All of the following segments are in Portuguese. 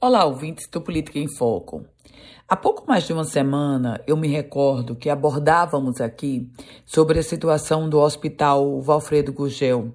Olá, ouvintes do Política em Foco. Há pouco mais de uma semana, eu me recordo que abordávamos aqui sobre a situação do Hospital Valfredo Gugel,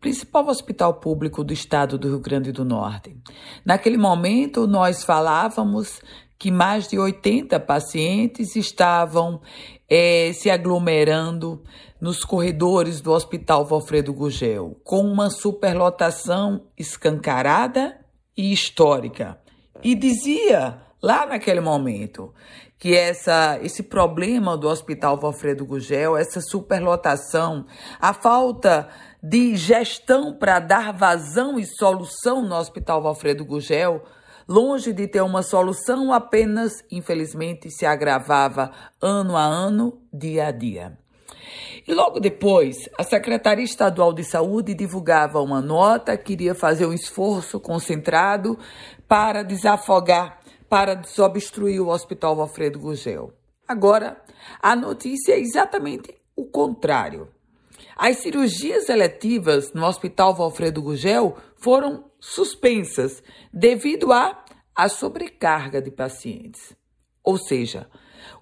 principal hospital público do estado do Rio Grande do Norte. Naquele momento, nós falávamos que mais de 80 pacientes estavam é, se aglomerando nos corredores do Hospital Valfredo Gugel, com uma superlotação escancarada e histórica. E dizia lá naquele momento que essa, esse problema do Hospital Valfredo Gugel, essa superlotação, a falta de gestão para dar vazão e solução no Hospital Valfredo Gugel, longe de ter uma solução, apenas, infelizmente, se agravava ano a ano, dia a dia. E logo depois, a Secretaria Estadual de Saúde divulgava uma nota que iria fazer um esforço concentrado para desafogar, para desobstruir o Hospital Alfredo Gugel. Agora, a notícia é exatamente o contrário. As cirurgias eletivas no Hospital Valfredo Gugel foram suspensas devido à, à sobrecarga de pacientes. Ou seja,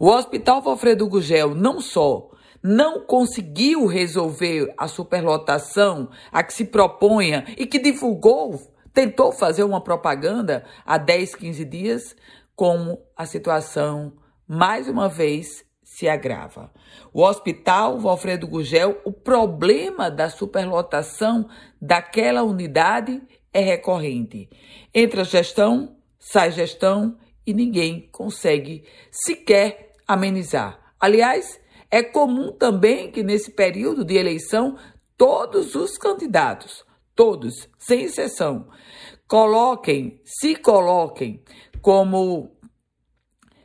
o Hospital Valfredo Gugel não só não conseguiu resolver a superlotação a que se propunha e que divulgou, tentou fazer uma propaganda há 10, 15 dias, como a situação, mais uma vez, se agrava. O hospital o Alfredo Gugel, o problema da superlotação daquela unidade é recorrente. Entra gestão, sai gestão e ninguém consegue sequer amenizar. Aliás, é comum também que nesse período de eleição todos os candidatos, todos, sem exceção, coloquem, se coloquem como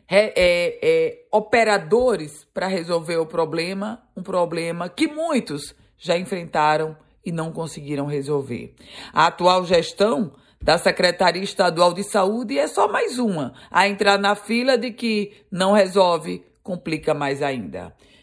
é, é, é, operadores para resolver o problema, um problema que muitos já enfrentaram e não conseguiram resolver. A atual gestão da Secretaria Estadual de Saúde é só mais uma a entrar na fila de que não resolve, complica mais ainda.